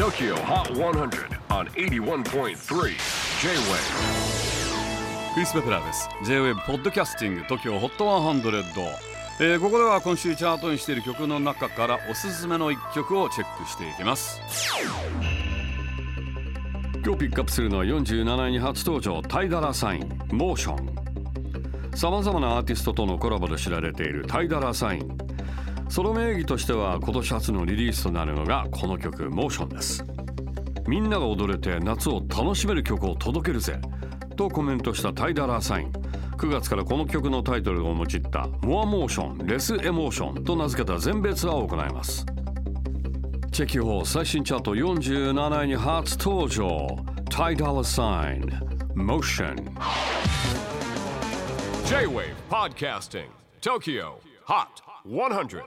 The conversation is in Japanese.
TOKYO HOT 100 on 81.3 J-WAVE クリス・ベプラーです。J-WAVE ポッドキャスティング TOKYO HOT 100、えーここでは今週チャートにしている曲の中からおすすめの一曲をチェックしていきます。今日ピックアップするのは47位に初登場タイダラサインモーション。さまざまなアーティストとのコラボで知られているタイダラサインその名義としては今年初のリリースとなるのがこの曲モーションです。みんなが踊れて夏を楽しめる曲を届けるぜとコメントしたタイダラーサイン。9月からこの曲のタイトルを用いたモアモーションレスエモーションと名付けた全米ツアーを行います。チェキホー最新チャート47位に初登場タイダラーサインモーション。J-WAVE PODCASTING TOKYO. HOT 100